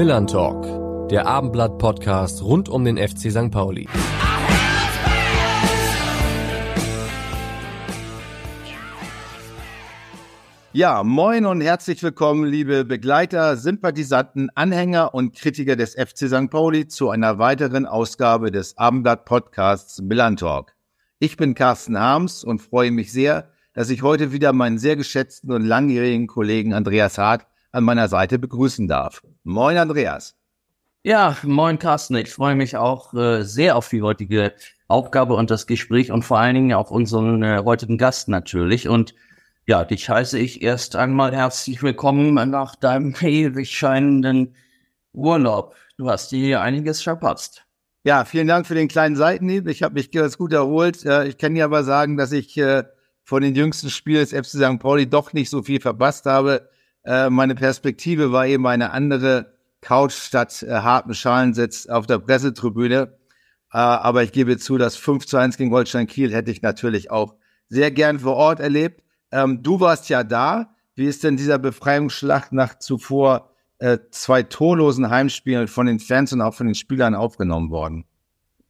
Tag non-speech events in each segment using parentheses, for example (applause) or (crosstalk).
Millern Talk, der Abendblatt-Podcast rund um den FC St. Pauli. Ja, moin und herzlich willkommen, liebe Begleiter, Sympathisanten, Anhänger und Kritiker des FC St. Pauli zu einer weiteren Ausgabe des Abendblatt-Podcasts Millern Talk. Ich bin Carsten Harms und freue mich sehr, dass ich heute wieder meinen sehr geschätzten und langjährigen Kollegen Andreas Hart an meiner Seite begrüßen darf. Moin, Andreas. Ja, moin, Carsten. Ich freue mich auch äh, sehr auf die heutige Aufgabe und das Gespräch und vor allen Dingen auf unseren äh, heutigen Gast natürlich. Und ja, dich heiße ich erst einmal herzlich willkommen nach deinem (laughs) ewig scheinenden Urlaub. Du hast dir einiges verpasst. Ja, vielen Dank für den kleinen Seitenhieb. Ich habe mich ganz gut erholt. Äh, ich kann dir aber sagen, dass ich äh, von den jüngsten Spielen des FC St. Pauli doch nicht so viel verpasst habe. Äh, meine Perspektive war eben eine andere Couch statt äh, harten Schalensitz auf der Pressetribüne. Äh, aber ich gebe zu, das 5 zu 1 gegen Holstein Kiel hätte ich natürlich auch sehr gern vor Ort erlebt. Ähm, du warst ja da. Wie ist denn dieser Befreiungsschlacht nach zuvor äh, zwei torlosen Heimspielen von den Fans und auch von den Spielern aufgenommen worden?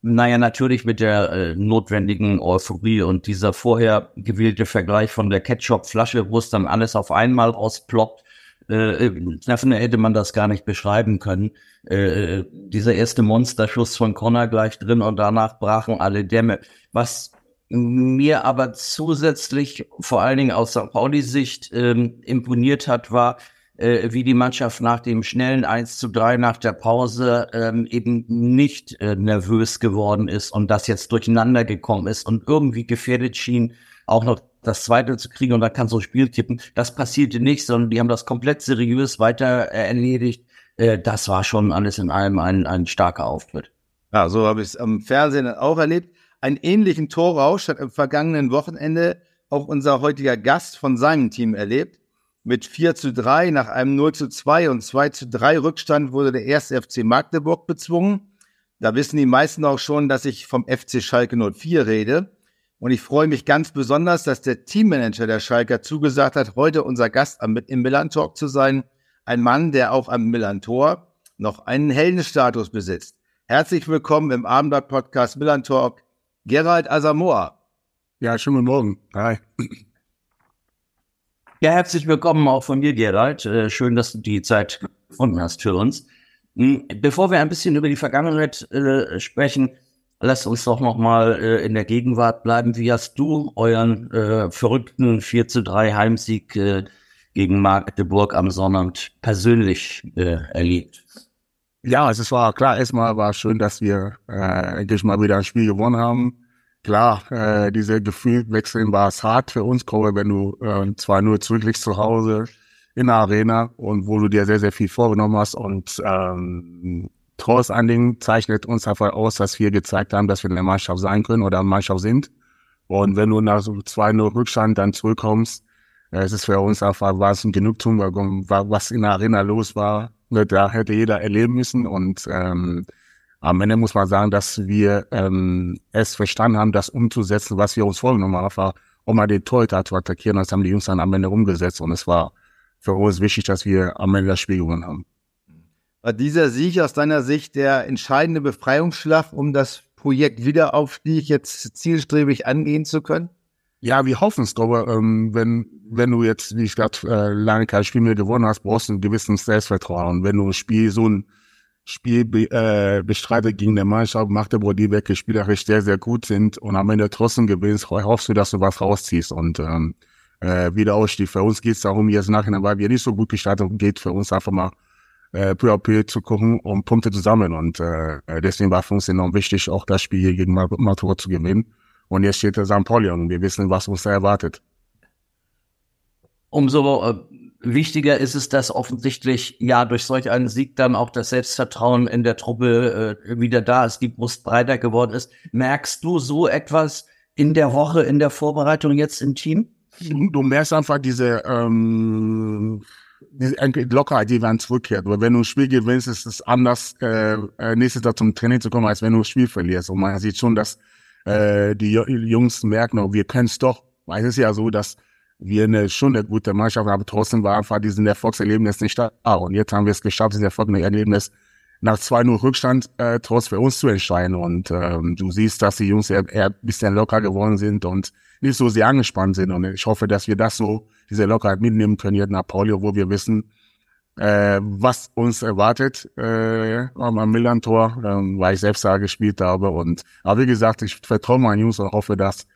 Naja, natürlich mit der äh, notwendigen Euphorie und dieser vorher gewählte Vergleich von der Ketchup-Flasche, wo es dann alles auf einmal rausploppt. Äh, äh hätte man das gar nicht beschreiben können. Äh, äh, dieser erste Monsterschuss von Connor gleich drin und danach brachen alle Dämme. Was mir aber zusätzlich, vor allen Dingen aus St. Pauli-Sicht, ähm, imponiert hat, war, äh, wie die Mannschaft nach dem schnellen 1 zu 3 nach der Pause ähm, eben nicht äh, nervös geworden ist und das jetzt durcheinander gekommen ist und irgendwie gefährdet schien, auch noch das zweite zu kriegen und dann kann so ein Spiel tippen. Das passierte nicht, sondern die haben das komplett seriös weiter äh, erledigt. Äh, das war schon alles in allem ein, ein starker Auftritt. Ja, so habe ich es am Fernsehen auch erlebt. Einen ähnlichen Torrausch hat am vergangenen Wochenende auch unser heutiger Gast von seinem Team erlebt. Mit 4 zu 3 nach einem 0 zu 2 und 2 zu 3 Rückstand wurde der erste FC Magdeburg bezwungen. Da wissen die meisten auch schon, dass ich vom FC Schalke 04 rede. Und ich freue mich ganz besonders, dass der Teammanager der Schalker zugesagt hat, heute unser Gast im Milan Talk zu sein. Ein Mann, der auch am Milan Tor noch einen Heldenstatus besitzt. Herzlich willkommen im Abendblatt Podcast Milan Talk, Gerald Asamoah. Ja, schönen guten Morgen. Hi. Ja, herzlich willkommen auch von mir, Gerald. Äh, schön, dass du die Zeit gefunden hast für uns. Hm, bevor wir ein bisschen über die Vergangenheit äh, sprechen, lass uns doch noch mal äh, in der Gegenwart bleiben. Wie hast du euren verrückten 4 zu 3 Heimsieg gegen Magdeburg am Sonnabend persönlich erlebt? Ja, es war klar, erstmal war schön, dass wir endlich mal wieder ein Spiel gewonnen haben klar, äh, diese Gefühlwechseln war es hart für uns, Kobe, wenn du äh, zwar nur zurückliegst zu Hause in der Arena und wo du dir sehr, sehr viel vorgenommen hast und ähm, trotz allen Dingen zeichnet uns einfach aus, dass wir gezeigt haben, dass wir eine Mannschaft sein können oder eine Mannschaft sind. Und wenn du nach so 2-0 Rückstand dann zurückkommst, äh, es ist für uns einfach, war es ein Genugtuung, was in der Arena los war, da hätte jeder erleben müssen und ähm, am Ende muss man sagen, dass wir ähm, es verstanden haben, das umzusetzen, was wir uns vorgenommen haben, war, um mal den Torhüter zu attackieren. Das haben die Jungs dann am Ende umgesetzt und es war für uns wichtig, dass wir am Ende das Spiel gewonnen haben. War dieser Sieg aus deiner Sicht der entscheidende Befreiungsschlag, um das Projekt wieder auf dich jetzt zielstrebig angehen zu können? Ja, wir hoffen es, glaube ähm, wenn, wenn du jetzt, wie ich gerade äh, lange kein Spiel mehr gewonnen hast, brauchst du ein gewisses Selbstvertrauen. Und wenn du ein Spiel so ein Spiel äh, bestreitet gegen eine Mannschaft Magdeburg, die wirklich spielerisch sehr, sehr gut sind und am Ende trotzdem gewinnst, hoffst du, dass du was rausziehst. Und ähm, äh, wieder Ausstieg. Für uns geht es darum, jetzt nachher, weil wir nicht so gut gestartet geht für uns einfach mal äh, peu à peu zu gucken, um Punkte zu sammeln. Und äh, deswegen war für uns enorm wichtig, auch das Spiel hier gegen Magdeburg zu gewinnen. Und jetzt steht der St. Pauli und wir wissen, was uns da erwartet. Umso äh, Wichtiger ist es, dass offensichtlich ja durch solch einen Sieg dann auch das Selbstvertrauen in der Truppe äh, wieder da ist, die Brust breiter geworden ist. Merkst du so etwas in der Woche, in der Vorbereitung jetzt im Team? Du merkst einfach diese, ähm, diese Lockerheit, die dann zurückkehrt. Aber wenn du ein Spiel gewinnst, ist es anders, äh, äh, nächstes Jahr zum Training zu kommen, als wenn du ein Spiel verlierst. Und man sieht schon, dass äh, die Jungs merken, oh, wir können es doch. Weil es ist ja so, dass wir eine, schon eine gute Mannschaft, aber trotzdem war einfach diesen Erfolgserlebnis nicht da. Und jetzt haben wir es geschafft, dieses Erfolgserlebnis nach 2-0 Rückstand äh, trotz für uns zu entscheiden. Und ähm, du siehst, dass die Jungs eher, eher ein bisschen locker geworden sind und nicht so sehr angespannt sind. Und ich hoffe, dass wir das so, diese Lockerheit mitnehmen können jetzt nach Paulio, wo wir wissen, äh, was uns erwartet äh, am Milan-Tor, äh, weil ich selbst da gespielt habe. Und aber wie gesagt, ich vertraue meinen Jungs und hoffe, dass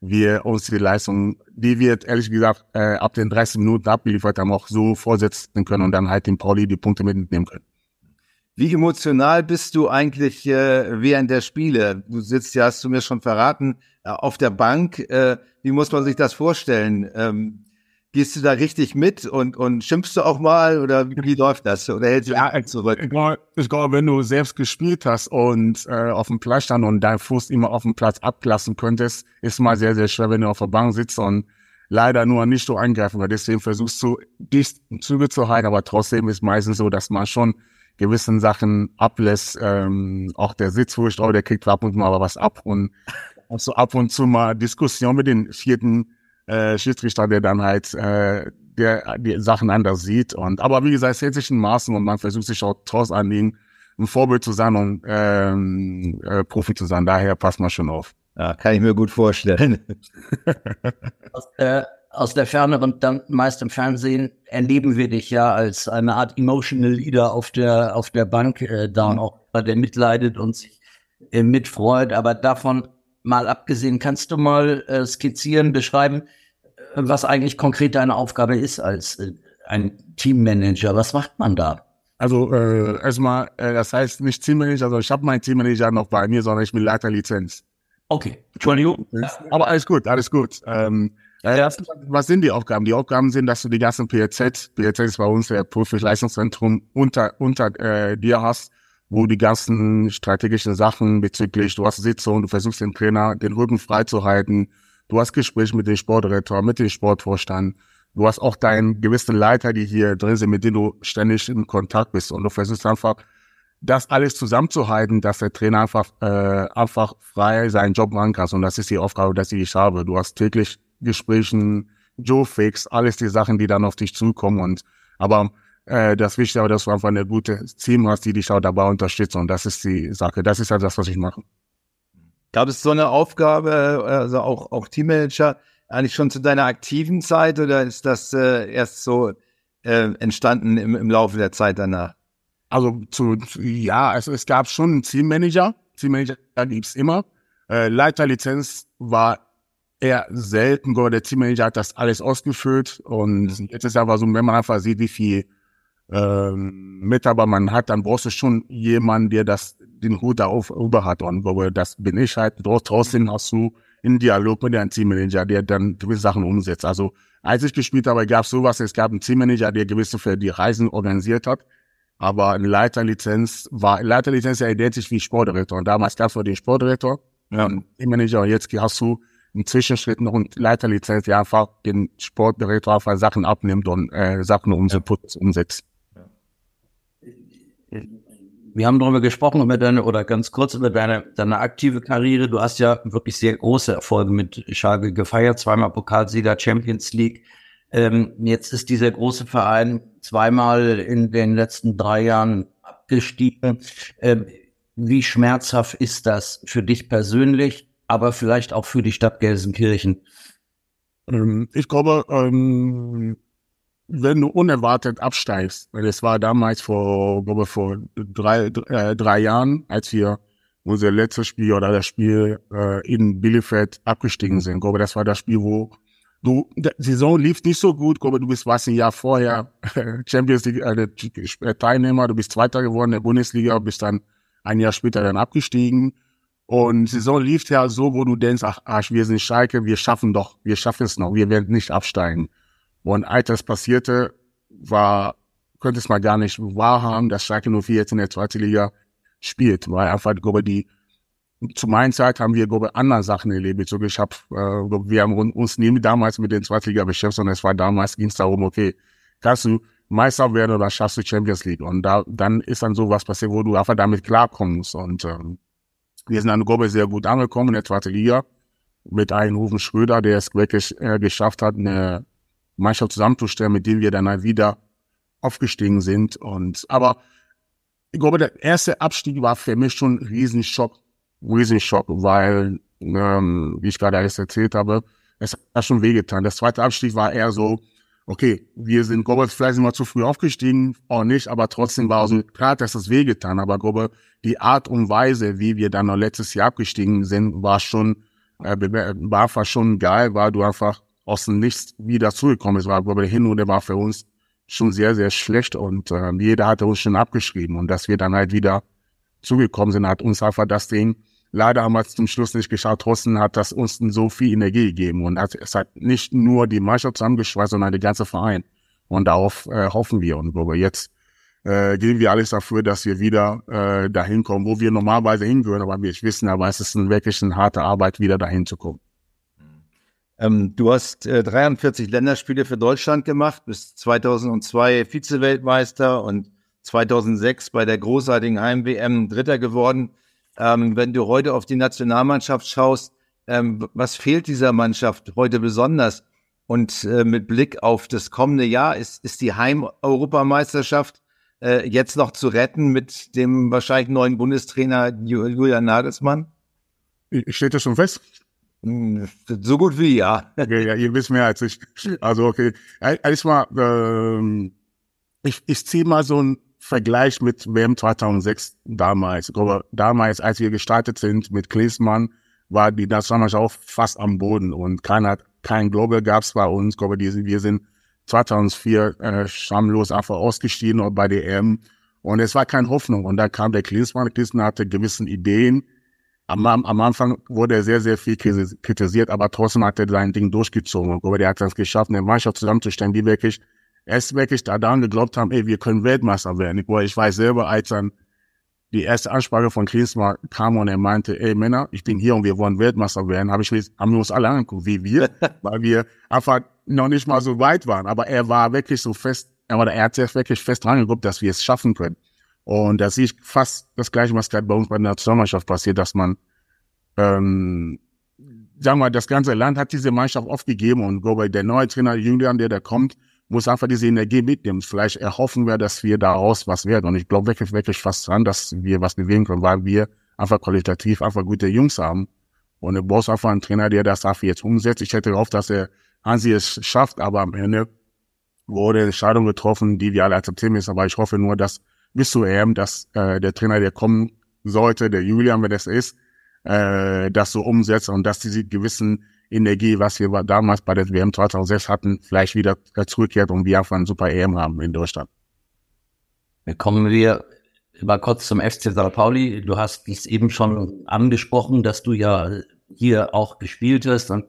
wir uns die Leistung, die wir ehrlich gesagt äh, ab den 30 Minuten abgeliefert haben, auch so vorsetzen können und dann halt den Pauli die Punkte mitnehmen können. Wie emotional bist du eigentlich äh, während der Spiele? Du sitzt ja, hast du mir schon verraten, äh, auf der Bank. Äh, wie muss man sich das vorstellen? Ähm, gehst du da richtig mit und, und schimpfst du auch mal oder wie, wie läuft das? Oder hältst du ja, zurück? Ich glaube, glaub, wenn du selbst gespielt hast und äh, auf dem Platz stand und dein Fuß immer auf dem Platz ablassen könntest, ist mal sehr, sehr schwer, wenn du auf der Bank sitzt und leider nur nicht so eingreifen weil Deswegen versuchst du, dich Züge zu halten, aber trotzdem ist meistens so, dass man schon gewissen Sachen ablässt. Ähm, auch der Sitzfurcht, oh, der kriegt ab und mal was ab und also ab und zu mal Diskussion mit den vierten äh, Schiedsrichter, der dann halt äh, der die Sachen anders sieht. Und aber wie gesagt, es hält sich in Maßen und man versucht sich auch trotz Anliegen ein Vorbild zu sein und ähm, äh, Profi zu sein. Daher passt man schon auf. Ja, kann ich mir gut vorstellen. (laughs) aus, äh, aus der Ferne und dann meist im Fernsehen erleben wir dich ja als eine Art emotional Leader auf der auf der Bank, äh, da und auch der mitleidet und sich äh, mitfreut. Aber davon mal abgesehen, kannst du mal äh, skizzieren, beschreiben, äh, was eigentlich konkret deine Aufgabe ist als äh, ein Teammanager? Was macht man da? Also äh, erstmal, äh, das heißt nicht Teammanager, also ich habe meinen Teammanager noch bei mir, sondern ich bin Leiter Lizenz. Okay, Entschuldigung. Aber alles gut, alles gut. Ähm, ja. Was sind die Aufgaben? Die Aufgaben sind, dass du die ganzen PLZ, PLZ ist bei uns der Profi-Leistungszentrum, unter, unter äh, dir hast, wo die ganzen strategischen Sachen bezüglich, du hast Sitzung, du versuchst den Trainer den Rücken frei zu halten, du hast Gespräch mit dem Sportdirektor, mit dem Sportvorstand, du hast auch deinen gewissen Leiter, die hier drin sind, mit denen du ständig in Kontakt bist und du versuchst einfach, das alles zusammenzuhalten, dass der Trainer einfach, äh, einfach frei seinen Job machen kann. Und das ist die Aufgabe, dass ich habe. Du hast täglich Gesprächen, Joe Fix, alles die Sachen, die dann auf dich zukommen und, aber äh, das Wichtige ist, dass du einfach eine gute Team hast, die dich auch dabei unterstützen. Und das ist die Sache. Das ist halt das, was ich mache. Gab es so eine Aufgabe, also auch, auch Teammanager, eigentlich schon zu deiner aktiven Zeit oder ist das äh, erst so äh, entstanden im, im Laufe der Zeit danach? Also zu, ja, also es gab schon einen Teammanager. Teammanager gibt's immer. Äh, Leiterlizenz war eher selten, aber der Teammanager hat das alles ausgefüllt und jetzt ist aber so, wenn man einfach sieht, wie viel ähm, Mitarbeiter man hat, dann brauchst du schon jemanden, der das den Hut auf, über hat. Und das bin ich halt. Trotzdem hast du einen Dialog mit deinem Teammanager, der dann gewisse Sachen umsetzt. Also als ich gespielt habe, gab es sowas, es gab einen Teammanager, der gewisse für die Reisen organisiert hat. Aber eine Leiterlizenz war, Leiterlizenz ja identisch wie Sportdirektor. Und damals gab es den Sportdirektor, ja. Teammanager, und jetzt hast du einen Zwischenschritt noch eine Leiterlizenz, der einfach den Sportdirektor einfach Sachen abnimmt und äh, Sachen umsetzt wir haben darüber gesprochen, über deine, oder ganz kurz über deine, deine aktive Karriere. Du hast ja wirklich sehr große Erfolge mit Schalke gefeiert, zweimal Pokalsieger, Champions League. Ähm, jetzt ist dieser große Verein zweimal in den letzten drei Jahren abgestiegen. Ähm, wie schmerzhaft ist das für dich persönlich, aber vielleicht auch für die Stadt Gelsenkirchen? Ähm, ich glaube, ähm, wenn du unerwartet absteigst, weil es war damals vor, glaube vor drei, äh, drei Jahren, als wir unser letztes Spiel oder das Spiel äh, in Bielefeld abgestiegen sind. Ich glaube, das war das Spiel, wo du, die Saison lief nicht so gut, ich glaube, du bist was ein Jahr vorher (laughs) Champions League äh, Teilnehmer, du bist Zweiter geworden in der Bundesliga, bist dann ein Jahr später dann abgestiegen. Und die Saison lief ja so, wo du denkst, ach, ach, wir sind Schalke, wir schaffen doch, wir schaffen es noch, wir werden nicht absteigen. Und als das passierte, war, könnte es mal gar nicht wahrhaben, dass Schalke 04 jetzt in der zweiten Liga spielt, weil einfach, glaube die, zu meiner Zeit haben wir, glaube andere Sachen erlebt. So, ich habe, äh, wir haben uns nie damals mit den zweiten Liga beschäftigt, sondern es war damals, ging es darum, okay, kannst du Meister werden oder schaffst du Champions League? Und da, dann ist dann so was passiert, wo du einfach damit klarkommst. Und ähm, wir sind dann, glaube ich, sehr gut angekommen in der zweiten Liga mit einem Rufen Schröder, der es wirklich äh, geschafft hat, eine Mannschaft zusammenzustellen, mit dem wir dann wieder aufgestiegen sind. Und aber ich glaube, der erste Abstieg war für mich schon ein Riesenschock, Riesenschock, weil, ähm, wie ich gerade alles erzählt habe, es hat schon wehgetan. Der zweite Abstieg war eher so, okay, wir sind, glaube vielleicht sind wir zu früh aufgestiegen, auch nicht, aber trotzdem war so, klar, dass es wehgetan, aber glaube die Art und Weise, wie wir dann noch letztes Jahr abgestiegen sind, war schon, äh, war schon geil, weil du einfach aus dem Nichts wieder zurückgekommen bist. War, glaube der Hinrunde war für uns schon sehr, sehr schlecht und äh, jeder hatte uns schon abgeschrieben und dass wir dann halt wieder zugekommen sind, hat uns einfach das Ding, leider haben wir es zum Schluss nicht geschafft, trotzdem hat das uns so viel Energie gegeben und es hat nicht nur die Mannschaft zusammengeschweißt, sondern der ganze Verein und darauf äh, hoffen wir und wo wir jetzt äh, geben wir alles dafür, dass wir wieder äh, dahin kommen, wo wir normalerweise hingehören, aber wir wissen aber, es ist ein, wirklich eine harte Arbeit, wieder dahin zu kommen. Ähm, du hast äh, 43 Länderspiele für Deutschland gemacht, bis 2002 Vize-Weltmeister und 2006 bei der großartigen Heim-WM Dritter geworden. Ähm, wenn du heute auf die Nationalmannschaft schaust, ähm, was fehlt dieser Mannschaft heute besonders? Und äh, mit Blick auf das kommende Jahr ist, ist die Heim-Europameisterschaft äh, jetzt noch zu retten mit dem wahrscheinlich neuen Bundestrainer Julian Nagelsmann? Steht das schon fest? Hm, so gut wie ja. Okay, ja, ihr wisst mehr als ich. Also okay, erstmal, ähm, ich, ich ziehe mal so einen Vergleich mit WM 2006 damals. Ich glaube, damals, als wir gestartet sind mit Klinsmann, war die Nationalmannschaft auch fast am Boden und keiner, kein Global gab's bei uns. Ich glaube, die, wir sind 2004 äh, schamlos einfach ausgestiegen bei der EM und es war keine Hoffnung. Und dann kam der Klinsmann. Klinsmann hatte gewissen Ideen, am, am Anfang wurde er sehr, sehr viel kritisiert, aber trotzdem hat er sein Ding durchgezogen. Aber der hat es geschafft, eine Mannschaft zusammenzustellen, die wirklich erst wirklich daran geglaubt haben, ey, wir können Weltmeister werden. Ich, ich weiß selber, als dann die erste Ansprache von Klinsmann kam und er meinte, ey Männer, ich bin hier und wir wollen Weltmeister werden, habe ich haben wir uns alle angeguckt, wie wir, (laughs) weil wir einfach noch nicht mal so weit waren. Aber er war wirklich so fest, er war, er hat sehr wirklich fest dran geglaubt, dass wir es schaffen können. Und da sehe ich fast das Gleiche, was gerade bei uns bei der Nationalmannschaft passiert, dass man, ähm, sagen wir, das ganze Land hat diese Mannschaft aufgegeben und glaube, der neue Trainer Julian, der da kommt, muss einfach diese Energie mitnehmen. Vielleicht erhoffen wir, dass wir daraus was werden. Und ich glaube wirklich, wirklich fast dran, dass wir was bewegen können, weil wir einfach qualitativ einfach gute Jungs haben. Und du brauchst einfach einen Trainer, der das dafür jetzt umsetzt. Ich hätte gehofft, dass der Hansi es schafft, aber am Ende wurde eine Entscheidung getroffen, die wir alle akzeptieren müssen. Aber ich hoffe nur, dass bis zu EM, dass äh, der Trainer, der kommen sollte, der Julian, wenn das ist, äh, das so umsetzt und dass diese gewissen Energie, was wir damals bei der WM 2006 hatten, vielleicht wieder zurückkehrt und wir einfach ein super EM haben in Deutschland. Kommen wir mal kurz zum FC St. Pauli. Du hast es eben schon angesprochen, dass du ja hier auch gespielt hast und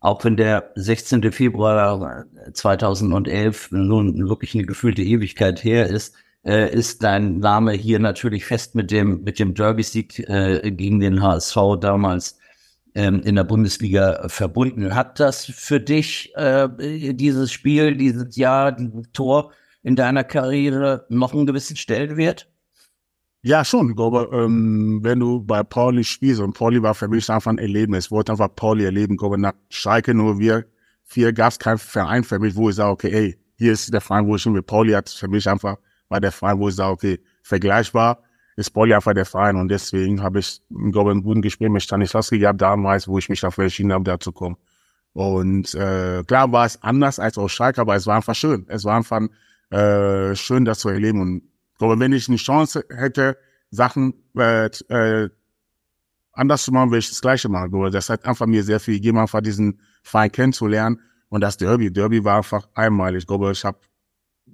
auch wenn der 16. Februar 2011 nun wirklich eine gefühlte Ewigkeit her ist, äh, ist dein Name hier natürlich fest mit dem, mit dem Derby-Sieg äh, gegen den HSV damals ähm, in der Bundesliga verbunden. Hat das für dich äh, dieses Spiel, dieses Jahr, dieses Tor in deiner Karriere noch einen gewissen Stellenwert? Ja, schon. Glaube, ähm, wenn du bei Pauli spielst, und Pauli war für mich einfach ein Erlebnis, ich wollte einfach Pauli erleben. Glaube, nach Schalke nur wir vier gab es keinen Verein für mich, wo ich sage, okay, ey, hier ist der Verein, wo ich schon mit Pauli hat für mich einfach war der Verein, wo ich sage, okay, vergleichbar ist Pauli einfach der Verein und deswegen habe ich, glaube ein guten Gespräch mit Stanislavski gehabt damals, wo ich mich dafür entschieden habe, da zu kommen. Und äh, klar war es anders als aus Schalke, aber es war einfach schön. Es war einfach äh, schön, das zu erleben. Und ich glaube, wenn ich eine Chance hätte, Sachen äh, äh, anders zu machen, würde ich das Gleiche machen. Aber das hat einfach mir sehr viel gegeben, einfach diesen Verein kennenzulernen. Und das Derby, Derby war einfach einmalig. Ich glaube, ich habe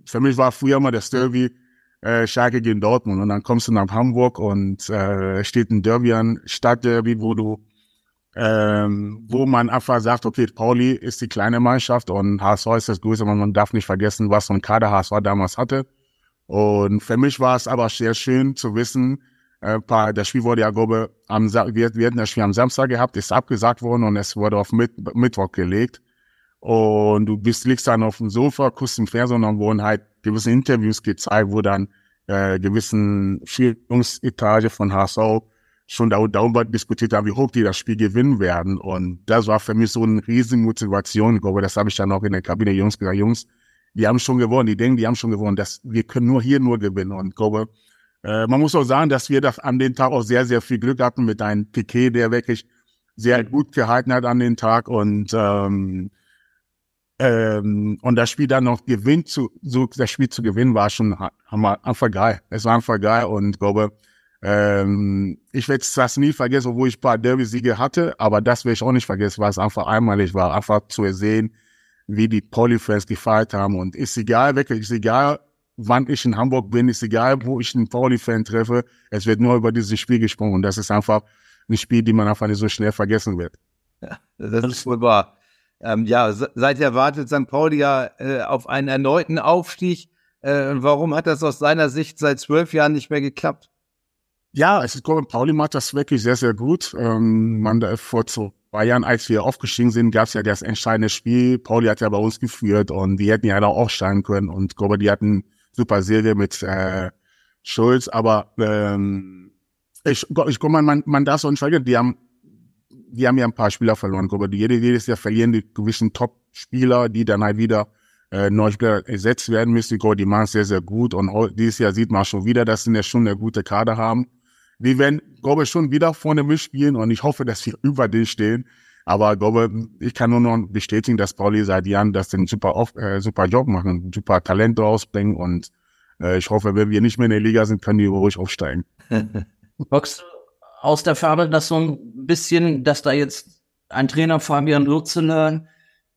für mich war früher mal das Derby äh, Schalke gegen Dortmund und dann kommst du nach Hamburg und äh, steht ein Derby an, Stadtderby, wo du ähm, wo man einfach sagt, okay, Pauli ist die kleine Mannschaft und HSV ist das größte, man darf nicht vergessen, was so ein Kader HSV damals hatte. Und für mich war es aber sehr schön zu wissen, äh, das Spiel wurde ja, glaube am wir, wir hatten das Spiel am Samstag gehabt, ist abgesagt worden und es wurde auf Mitt Mittwoch gelegt. Und du bist, liegst dann auf dem Sofa, guckst im Fernsehen und dann wurden halt gewisse Interviews gezeigt, wo dann äh, gewissen Führungsetage von HSV schon darüber diskutiert haben, wie hoch die das Spiel gewinnen werden. Und das war für mich so eine riesen Motivation. Ich glaube, das habe ich dann auch in der Kabine Jungs gesagt, Jungs, die haben schon gewonnen, die denken, die haben schon gewonnen. Das, wir können nur hier nur gewinnen. Und ich glaube, äh, man muss auch sagen, dass wir das an dem Tag auch sehr, sehr viel Glück hatten mit einem Piquet, der wirklich sehr gut gehalten hat an den Tag und ähm, ähm, und das Spiel dann noch gewinnt zu so das Spiel zu gewinnen war schon einfach geil. Es war einfach geil und glaube ähm, ich werde das nie vergessen, wo ich ein paar Derby-Siege hatte, aber das werde ich auch nicht vergessen, weil es einfach einmalig war, einfach zu sehen, wie die Poly-Fans gefeiert haben. Und ist egal, wirklich, ist egal, wann ich in Hamburg bin, ist egal, wo ich einen Pauli-Fan treffe, es wird nur über dieses Spiel gesprochen. Und das ist einfach ein Spiel, die man einfach nicht so schnell vergessen wird. Ja, das ist wohl wahr. Ähm, ja, seither wartet St. Pauli ja äh, auf einen erneuten Aufstieg. Äh, warum hat das aus seiner Sicht seit zwölf Jahren nicht mehr geklappt? Ja, es ist, glaube Pauli macht das wirklich sehr, sehr gut. Ähm, man, da vor zwei Jahren, als wir aufgestiegen sind, gab es ja das entscheidende Spiel. Pauli hat ja bei uns geführt und die hätten ja da aufsteigen können. Und glaube, die hatten super Serie mit äh, Schulz, aber ähm, ich, ich glaube, man, man darf so vergessen, die haben, die haben ja ein paar Spieler verloren. Glaube, die, jedes Jahr verlieren die gewissen Top-Spieler, die dann halt wieder äh, neue Spieler ersetzt werden müssen. Glaube, die machen es sehr, sehr gut. Und dieses Jahr sieht man schon wieder, dass sie schon eine gute Kader haben wir werden, glaube ich, schon wieder vorne mitspielen und ich hoffe, dass wir (laughs) über den stehen. Aber glaube, ich kann nur noch bestätigen, dass Pauli seit Jahren das den super, äh, super Job machen, super Talente ausbringen und äh, ich hoffe, wenn wir nicht mehr in der Liga sind, können die ruhig aufsteigen. (laughs) Du aus der Ferne, dass so ein bisschen, dass da jetzt ein Trainer Fabian Lutzeler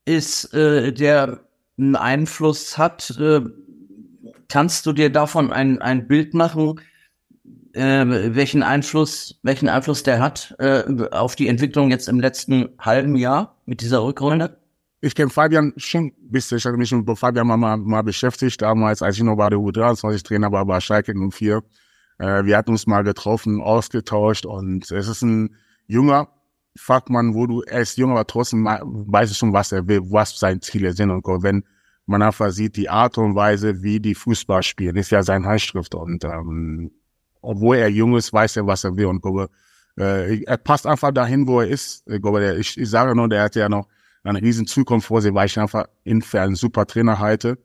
ist, äh, der einen Einfluss hat, äh, kannst du dir davon ein, ein Bild machen, äh, welchen Einfluss, welchen Einfluss der hat äh, auf die Entwicklung jetzt im letzten halben Jahr mit dieser Rückrunde? Ich kenne Fabian schon ein bisschen. Ich hatte mich mit Fabian mal, mal beschäftigt, damals, als ich noch bei der U23-Trainer war, bei Schalke 04. Äh, wir hatten uns mal getroffen, ausgetauscht und es ist ein junger Fachmann, wo du, er ist jung, aber trotzdem weiß schon, was er will, was seine Ziele sind und wenn man einfach sieht, die Art und Weise, wie die Fußball spielen, ist ja sein Handschrift und ähm, obwohl er jung ist, weiß er, was er will. Und glaube, äh, er passt einfach dahin, wo er ist. Ich glaube, der, ich, ich sage nur, der hat ja noch eine riesen Zukunft vor sich, weil ich einfach ihn für einen super Trainer halte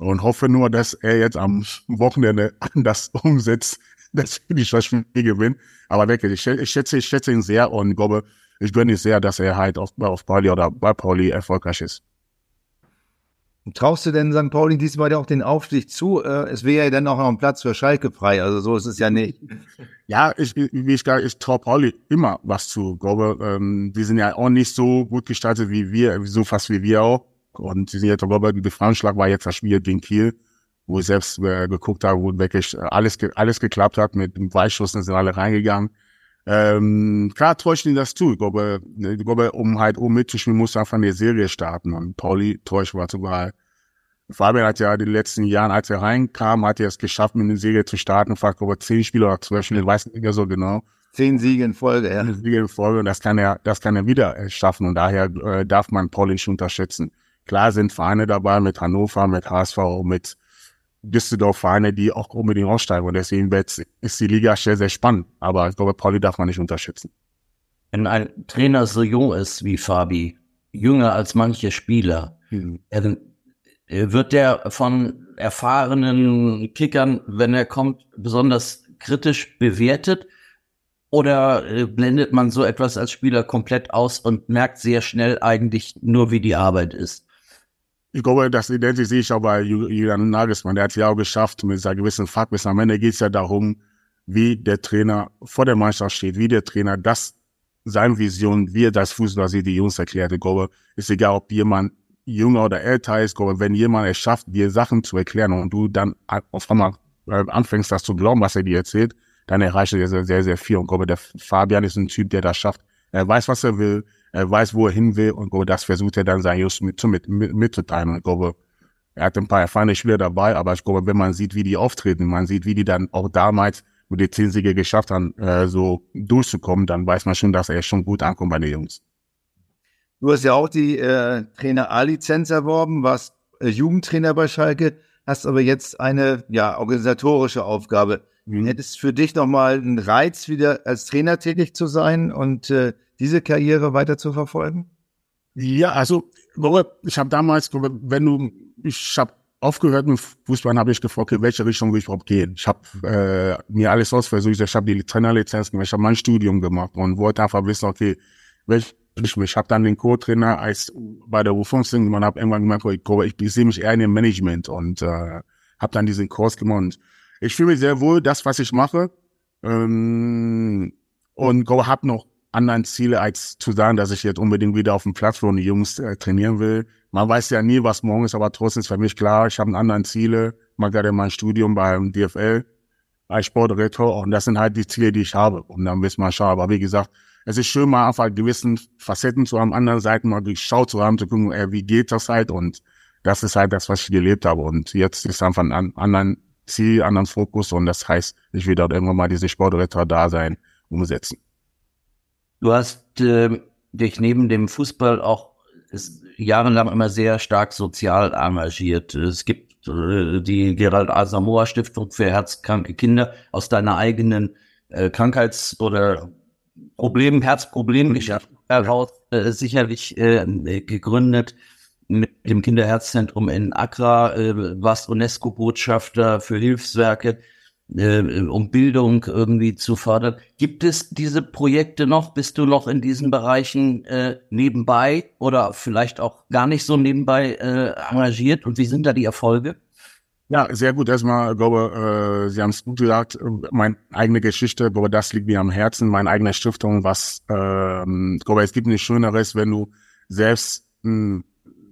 und hoffe nur, dass er jetzt am Wochenende das (laughs) umsetzt, dass wir die Spiel gewinnen. Aber wirklich, ich, ich, schätze, ich schätze ihn sehr und glaube, ich gönne es sehr, dass er halt auf, auf Pauli oder bei Pauli erfolgreich ist. Traust du denn St. Pauli diesmal auch den Aufstieg zu? Äh, es wäre ja dann auch noch ein Platz für Schalke frei, also so ist es ja nicht. (laughs) Ja, ich, wie ich sage, ich traue Pauli immer was zu. Ich glaube, ähm, die sind ja auch nicht so gut gestaltet wie wir, so fast wie wir auch. Und die sind jetzt, glaube ich, die Franschlag war jetzt das Spiel gegen Kiel, wo ich selbst äh, geguckt habe, wo wirklich alles, alles geklappt hat, mit dem Weitschuss sind alle reingegangen. Ähm, klar täuscht ihn das zu. Ich glaube, ich glaube, um halt um mitzuspielen, muss einfach eine Serie starten. Und Pauli täuscht war sogar. Fabian hat ja in den letzten Jahren, als er reinkam, hat er es geschafft, mit einer Serie zu starten. Fast über zehn Spiele oder zwölf Spiele, weiß nicht mehr so genau. Zehn Siege in Folge, ja. Zehn Siege in Folge und das kann er, das kann er wieder schaffen und daher äh, darf man Pauli nicht unterschätzen. Klar sind Vereine dabei mit Hannover, mit HSV, mit Düsseldorf-Vereine, die auch unbedingt aussteigen. Und deswegen ist die Liga sehr, sehr spannend. Aber ich glaube, Pauli darf man nicht unterschätzen. Wenn ein Trainer so jung ist wie Fabi, jünger als manche Spieler, hm. er, wird der von erfahrenen Kickern, wenn er kommt, besonders kritisch bewertet? Oder äh, blendet man so etwas als Spieler komplett aus und merkt sehr schnell eigentlich nur, wie die Arbeit ist? Ich glaube, das identifiziere ich auch bei Julian Nagelsmann. Der hat es ja auch geschafft mit seinem gewissen Fachwissen. Am Ende geht es ja darum, wie der Trainer vor der Mannschaft steht, wie der Trainer das, seine Vision, wie er das Fußball sieht, die Jungs erklärt. Ich glaube, ist egal, ob jemand jünger oder älter ist. Ich glaube, wenn jemand es schafft, dir Sachen zu erklären und du dann auf einmal äh, anfängst, das zu glauben, was er dir erzählt, dann erreicht er sehr, sehr, sehr viel. Und ich glaube, der Fabian ist ein Typ, der das schafft. Er weiß, was er will er weiß, wo er hin will und glaube, das versucht er dann sein Just mit, mit, mit, mitzuteilen. Und ich glaube, er hat ein paar erfahrene Spieler dabei, aber ich glaube, wenn man sieht, wie die auftreten, man sieht, wie die dann auch damals mit den zehn Siege geschafft haben, äh, so durchzukommen, dann weiß man schon, dass er schon gut ankommt bei den Jungs. Du hast ja auch die äh, Trainer A-Lizenz erworben, warst äh, Jugendtrainer bei Schalke, hast aber jetzt eine ja organisatorische Aufgabe. Mhm. Hättest für dich nochmal einen Reiz, wieder als Trainer tätig zu sein und äh, diese Karriere weiter zu verfolgen? Ja, also ich habe damals, wenn du, ich habe aufgehört mit Fußball, habe ich gefragt, in welche Richtung will ich überhaupt gehen. Ich habe äh, mir alles ausversucht, ich habe die Trainerlizenz gemacht, ich habe mein Studium gemacht und wollte einfach wissen, okay, welche ich habe dann den Co-Trainer als bei der U15 gemacht, habe irgendwann gemerkt, ich, ich sehe mich eher in dem Management und äh, habe dann diesen Kurs gemacht. Und ich fühle mich sehr wohl, das, was ich mache. Ähm, und habe noch anderen Ziele, als zu sagen, dass ich jetzt unbedingt wieder auf dem Platz für die Jungs äh, trainieren will. Man weiß ja nie, was morgen ist, aber trotzdem ist für mich klar, ich habe einen anderen Ziele. Mal gerade mein Studium beim DFL als Sportdirektor und das sind halt die Ziele, die ich habe. Und dann wissen wir schauen. Aber wie gesagt, es ist schön, mal einfach gewissen Facetten zu haben, anderen Seiten mal geschaut zu haben, zu gucken, ey, wie geht das halt und das ist halt das, was ich gelebt habe. Und jetzt ist einfach ein anderen Ziel, anderen Fokus und das heißt, ich will dort irgendwann mal diese Sportretter-Dasein umsetzen. Du hast äh, dich neben dem Fußball auch jahrelang immer sehr stark sozial engagiert. Es gibt äh, die Gerald Asamoah Stiftung für herzkranke Kinder aus deiner eigenen äh, Krankheits- oder Problem, Herzproblem heraus äh, sicherlich äh, gegründet mit dem Kinderherzzentrum in Accra, äh, warst UNESCO-Botschafter für Hilfswerke, äh, um Bildung irgendwie zu fördern. Gibt es diese Projekte noch? Bist du noch in diesen Bereichen äh, nebenbei oder vielleicht auch gar nicht so nebenbei äh, engagiert? Und wie sind da die Erfolge? Ja, sehr gut. Erstmal, glaube, äh, Sie haben es gut gesagt, meine eigene Geschichte, glaube, das liegt mir am Herzen, meine eigene Stiftung, was, ähm, glaube, es gibt nichts Schöneres, wenn du selbst mh,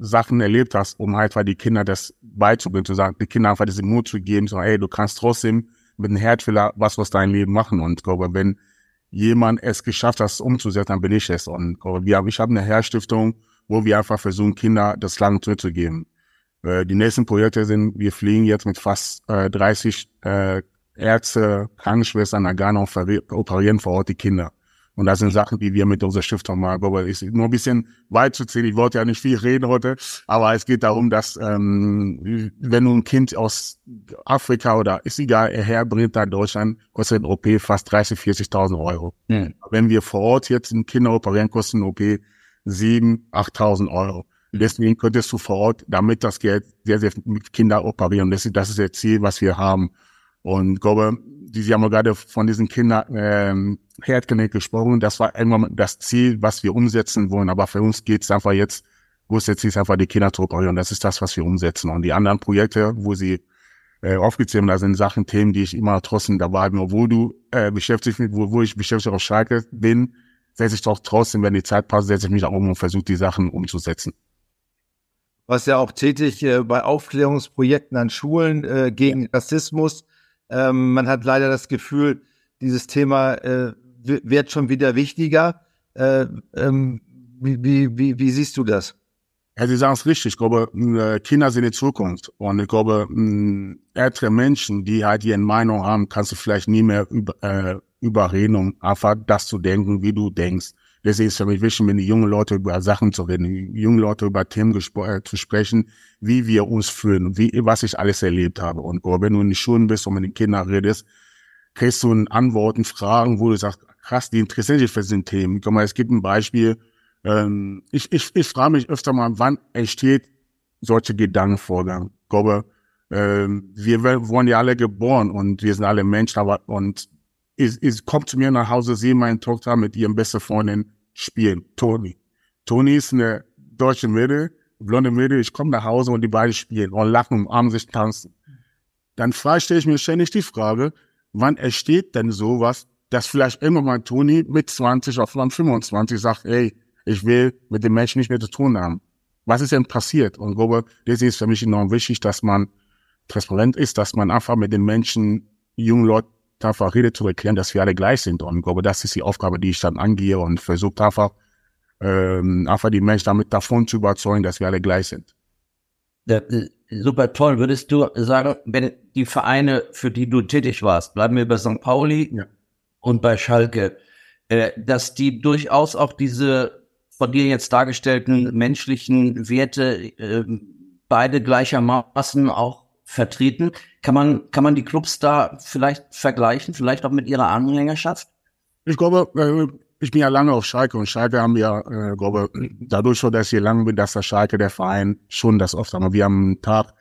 Sachen erlebt hast, um halt die Kinder das beizubringen, zu sagen, die Kinder einfach diesen Mut zu geben, so, hey, du kannst trotzdem mit dem Herzfehler was was dein Leben machen. Und glaube, wenn jemand es geschafft hat, umzusetzen, dann bin ich es. Und glaube, wir, ich habe eine Herzstiftung, wo wir einfach versuchen, Kinder das Land zurückzugeben. Äh, die nächsten Projekte sind, wir fliegen jetzt mit fast äh, 30 äh, Ärzte, Krankenschwestern nach Ghana und operieren vor Ort die Kinder. Und das sind Sachen, die wir mit unserer Stiftung machen. Aber ist nur ein bisschen weit zu ziehen. Ich wollte ja nicht viel reden heute, aber es geht darum, dass ähm, wenn du ein Kind aus Afrika oder ist egal, herbringt nach Deutschland, kostet ein OP fast 30, 40.000 Euro. Mhm. Wenn wir vor Ort jetzt ein Kinder operieren, kostet ein OP 7.000, 8.000 Euro. Deswegen könntest du vor Ort, damit das Geld sehr, sehr mit Kinder operieren. Das ist, das ist das Ziel, was wir haben. Und ich glaube, die, Sie haben gerade von diesen Kindern ähm, Herdgenick gesprochen. Das war irgendwann das Ziel, was wir umsetzen wollen. Aber für uns geht es einfach jetzt, wo es jetzt ist, einfach die Kinder zu operieren. Das ist das, was wir umsetzen. Und die anderen Projekte, wo sie äh, aufgezählt haben, da sind Sachen, Themen, die ich immer trotzdem dabei bin. Obwohl du äh, beschäftigt mich, wo, wo ich beschäftigt auf Schalke bin, setze ich doch trotzdem, wenn die Zeit passt, setze ich mich auch um und versuche, die Sachen umzusetzen was ja auch tätig äh, bei Aufklärungsprojekten an Schulen äh, gegen ja. Rassismus. Ähm, man hat leider das Gefühl, dieses Thema äh, wird schon wieder wichtiger. Äh, ähm, wie, wie, wie, wie siehst du das? Ja, Sie sagen es richtig. Ich glaube, äh, Kinder sind die Zukunft. Und ich glaube, ältere Menschen, die halt ihren Meinung haben, kannst du vielleicht nie mehr über, äh, überreden, um einfach das zu denken, wie du denkst. Deswegen ist für mich wichtig, mit den jungen Leuten über Sachen zu reden, die jungen Leute über Themen äh, zu sprechen, wie wir uns fühlen, wie, was ich alles erlebt habe. Und wenn du in den Schulen bist und mit den Kindern redest, kriegst du Antworten, Fragen, wo du sagst, krass, die interessieren sich für diese Themen. Guck mal, es gibt ein Beispiel, ähm, ich, ich, ich frage mich öfter mal, wann entsteht solche Gedankenvorgang? Ich glaube, ähm, wir wurden ja alle geboren und wir sind alle Menschen, aber und ich, ich kommt zu mir nach Hause, sehe meine Tochter mit ihrem besten Freundin spielen, Toni. Toni ist eine deutsche Mädel, blonde Mädel, ich komme nach Hause und die beiden spielen und lachen, umarmen sich, tanzen. Dann frage, stelle ich mir ständig die Frage, wann entsteht denn sowas, dass vielleicht immer mal Toni mit 20 auf 25 sagt, ey, ich will mit dem Menschen nicht mehr zu tun haben. Was ist denn passiert? Und glaube, das ist für mich enorm wichtig, dass man transparent ist, dass man einfach mit den Menschen, jungen Leuten einfach Rede zu erklären, dass wir alle gleich sind. Und ich glaube, das ist die Aufgabe, die ich dann angehe und versuche einfach, ähm, einfach die Menschen damit davon zu überzeugen, dass wir alle gleich sind. Ja, super toll. Würdest du sagen, wenn die Vereine, für die du tätig warst, bleiben wir bei St. Pauli ja. und bei Schalke, äh, dass die durchaus auch diese von dir jetzt dargestellten menschlichen Werte äh, beide gleichermaßen auch vertreten. Kann man, kann man die Clubs da vielleicht vergleichen, vielleicht auch mit ihrer Anhängerschaft? Ich glaube, äh, ich bin ja lange auf Schalke und Schalke haben ja, äh, glaube, dadurch schon, dass ich hier lange bin, dass der Schalke, der Verein, schon das oft haben. Wir haben einen Tag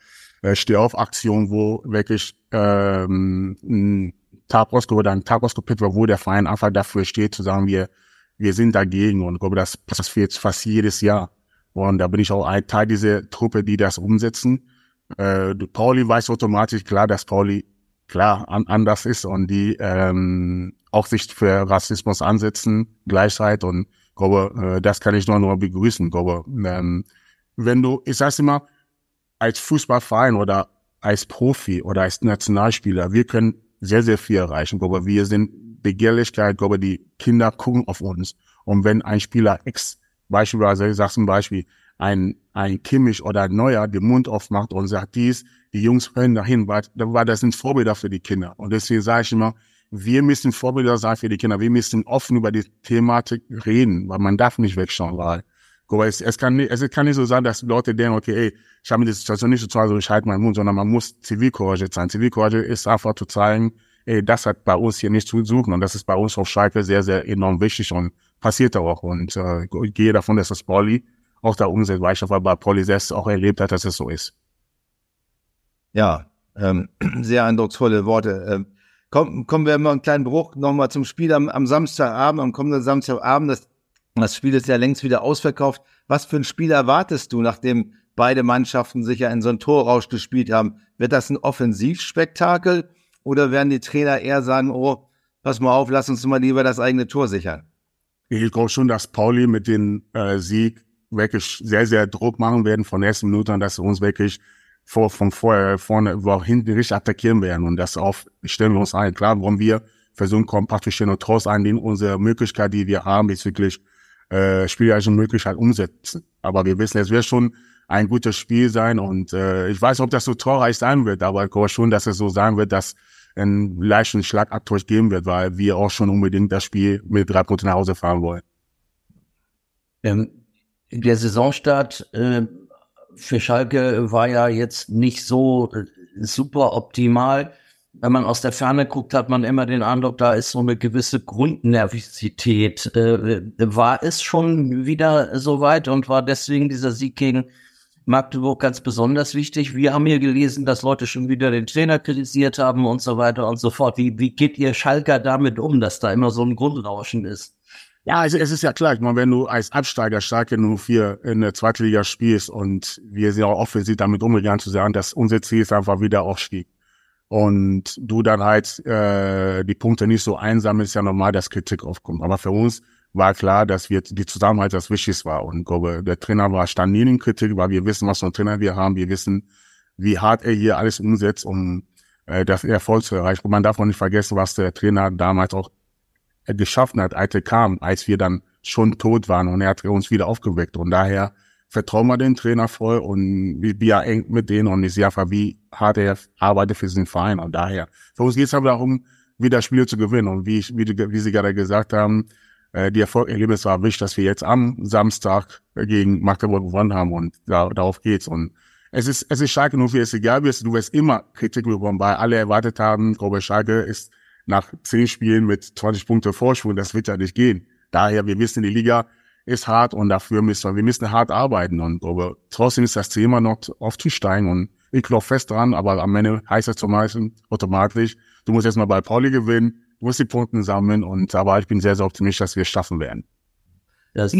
äh, Steh-auf-Aktion, wo wirklich ähm, ein Tag oder ein Tag ausgepickt wird, wo der Verein einfach dafür steht, zu sagen, wir, wir sind dagegen. Und ich glaube, das passiert fast jedes Jahr. Und da bin ich auch ein Teil dieser Truppe, die das umsetzen. Äh, Pauli weiß automatisch klar, dass Pauli klar an, anders ist und die ähm, auch sich für Rassismus ansetzen, Gleichheit und glaube, äh, das kann ich nur nur begrüßen. Glaube, ähm, wenn du, ich sag's immer, als Fußballverein oder als Profi oder als Nationalspieler, wir können sehr, sehr viel erreichen. Glaube, wir sind Begehrlichkeit, glaube, die Kinder gucken auf uns. Und wenn ein Spieler X, beispielsweise, ich sag's ein Beispiel, ein, ein Kimmich oder ein Neuer den Mund aufmacht und sagt dies, die Jungs hören dahin, weil, weil das sind Vorbilder für die Kinder. Und deswegen sage ich immer, wir müssen Vorbilder sein für die Kinder. Wir müssen offen über die Thematik reden, weil man darf nicht wegschauen, weil es, es, kann nicht, es kann nicht so sein, dass Leute denken, okay, ey, ich habe mir die Situation nicht zu also ich halte meinen Mund, sondern man muss zivilcourage sein. Zivilcourage ist einfach zu zeigen, ey, das hat bei uns hier nicht zu suchen und das ist bei uns auf Schalke sehr, sehr enorm wichtig und passiert auch. Und äh, ich gehe davon, dass das Pauli auch da umsetzt, weil ich einfach bei Pauli selbst auch erlebt hat, dass es so ist. Ja, ähm, (clears throat) sehr eindrucksvolle Worte. Ähm, komm, kommen wir mal einen kleinen Bruch nochmal zum Spiel am, am Samstagabend, am kommenden Samstagabend. Das, das Spiel ist ja längst wieder ausverkauft. Was für ein Spiel erwartest du, nachdem beide Mannschaften sich ja in so einen Torrausch gespielt haben? Wird das ein Offensivspektakel oder werden die Trainer eher sagen, oh, pass mal auf, lass uns mal lieber das eigene Tor sichern? Ich glaube schon, dass Pauli mit dem äh, Sieg wirklich sehr, sehr Druck machen werden von der ersten Minute an, dass sie uns wirklich vor, von vorher, vorne, auch hinten richtig attackieren werden. Und das auf, stellen wir uns ein. Klar, wollen wir versuchen, kompakt, wir stellen uns trotz ein, unsere Möglichkeit, die wir haben, ist wirklich, äh, spielerische Möglichkeit umsetzen. Aber wir wissen, es wird schon ein gutes Spiel sein und äh, ich weiß, ob das so torreich sein wird, aber ich glaube schon, dass es so sein wird, dass einen leichten Schlagabtausch geben wird, weil wir auch schon unbedingt das Spiel mit drei Punkten nach Hause fahren wollen. Ähm, der Saisonstart äh, für Schalke war ja jetzt nicht so äh, super optimal. Wenn man aus der Ferne guckt, hat man immer den Eindruck, da ist so eine gewisse Grundnervosität. Äh, war es schon wieder so weit und war deswegen dieser Sieg gegen Magdeburg ganz besonders wichtig? Wir haben hier gelesen, dass Leute schon wieder den Trainer kritisiert haben und so weiter und so fort. Wie, wie geht ihr Schalker damit um, dass da immer so ein Grundrauschen ist? Ja, also es ist ja klar, ich meine, wenn du als Absteiger Schalke 04 in der Zweitliga spielst und wir sind auch offensiv damit umgegangen zu sagen, dass unser Ziel ist einfach wieder Aufstieg. Und du dann halt äh, die Punkte nicht so einsam ist ja normal, dass Kritik aufkommt. Aber für uns war klar, dass wir die Zusammenhalt das Wichtigste war. Und glaube, der Trainer war stand nie in Kritik, weil wir wissen, was für einen Trainer wir haben. Wir wissen, wie hart er hier alles umsetzt, um äh, das Erfolg zu erreichen. Und man darf auch nicht vergessen, was der Trainer damals auch geschaffen hat, als er kam, als wir dann schon tot waren und er hat uns wieder aufgeweckt. Und daher vertrauen wir den Trainer voll und wie er eng mit denen und ich sehe einfach, wie hart er arbeitet für diesen Verein. Und daher, für uns geht es aber darum, wieder Spiele zu gewinnen. Und wie, ich, wie, wie Sie gerade gesagt haben, äh, die Erfolgserlebnis war wichtig, dass wir jetzt am Samstag gegen Magdeburg gewonnen haben und da, darauf geht's. Und es ist, es ist Schalke nur für es egal wie es, du wirst immer Kritik bekommen, weil alle erwartet haben, glaube Schalke ist nach zehn Spielen mit 20 Punkte Vorsprung, das wird ja nicht gehen. Daher, wir wissen, die Liga ist hart und dafür müssen wir, wir müssen hart arbeiten und aber trotzdem ist das Thema noch aufzusteigen und ich glaube fest dran, aber am Ende heißt das zum meisten automatisch, du musst jetzt mal bei Pauli gewinnen, du musst die Punkte sammeln und aber ich bin sehr, sehr optimistisch, dass wir es schaffen werden. Das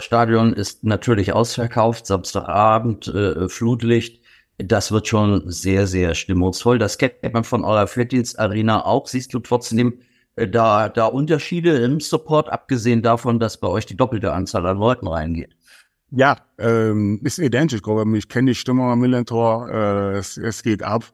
Stadion ist natürlich ausverkauft, Samstagabend, äh, Flutlicht das wird schon sehr, sehr stimmungsvoll. Das kennt man von eurer Fettils Arena auch. Siehst du trotzdem äh, da, da Unterschiede im Support, abgesehen davon, dass bei euch die doppelte Anzahl an Leuten reingeht? Ja, ähm, ist identisch. Ich kenne die Stimmung am Millentor. Äh, es, es geht ab.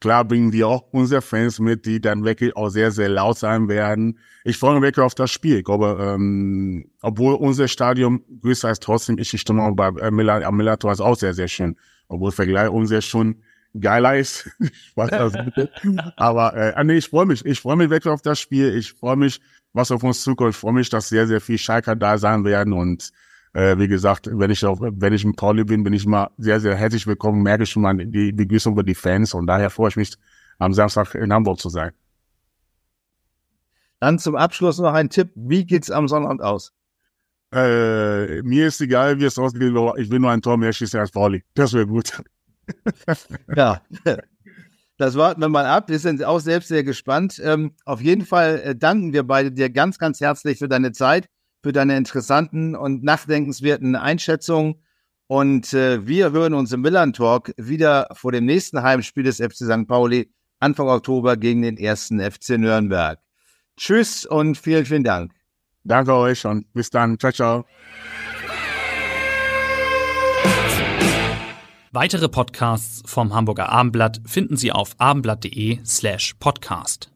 Klar bringen wir auch unsere Fans mit, die dann wirklich auch sehr, sehr laut sein werden. Ich freue mich wirklich auf das Spiel. Ich glaube, ähm, obwohl unser Stadion größer ist, trotzdem ist die Stimmung bei, äh, am Millantor ist auch sehr, sehr schön obwohl Vergleich uns ja schon geiler ist. (laughs) Aber äh, nee, ich freue mich. Ich freue mich wirklich auf das Spiel. Ich freue mich, was auf uns zukommt. Ich freue mich, dass sehr, sehr viel Schalker da sein werden und äh, wie gesagt, wenn ich auch, wenn ich im Pauli bin, bin ich immer sehr, sehr herzlich willkommen, merke ich schon mal die Begrüßung über die Fans und daher freue ich mich, am Samstag in Hamburg zu sein. Dann zum Abschluss noch ein Tipp. Wie geht's am Sonnabend aus? Äh, mir ist egal, wie es ausgeht. Ich will nur ein Tor mehr schießen als Pauli. Das wäre gut. (laughs) ja, das warten wir mal ab. Wir sind auch selbst sehr gespannt. Ähm, auf jeden Fall äh, danken wir beide dir ganz, ganz herzlich für deine Zeit, für deine interessanten und nachdenkenswerten Einschätzungen. Und äh, wir hören uns im Milan Talk wieder vor dem nächsten Heimspiel des FC St. Pauli Anfang Oktober gegen den ersten FC Nürnberg. Tschüss und vielen, vielen Dank. Danke euch und bis dann. Ciao, ciao. Weitere Podcasts vom Hamburger Abendblatt finden Sie auf abendblatt.de slash podcast.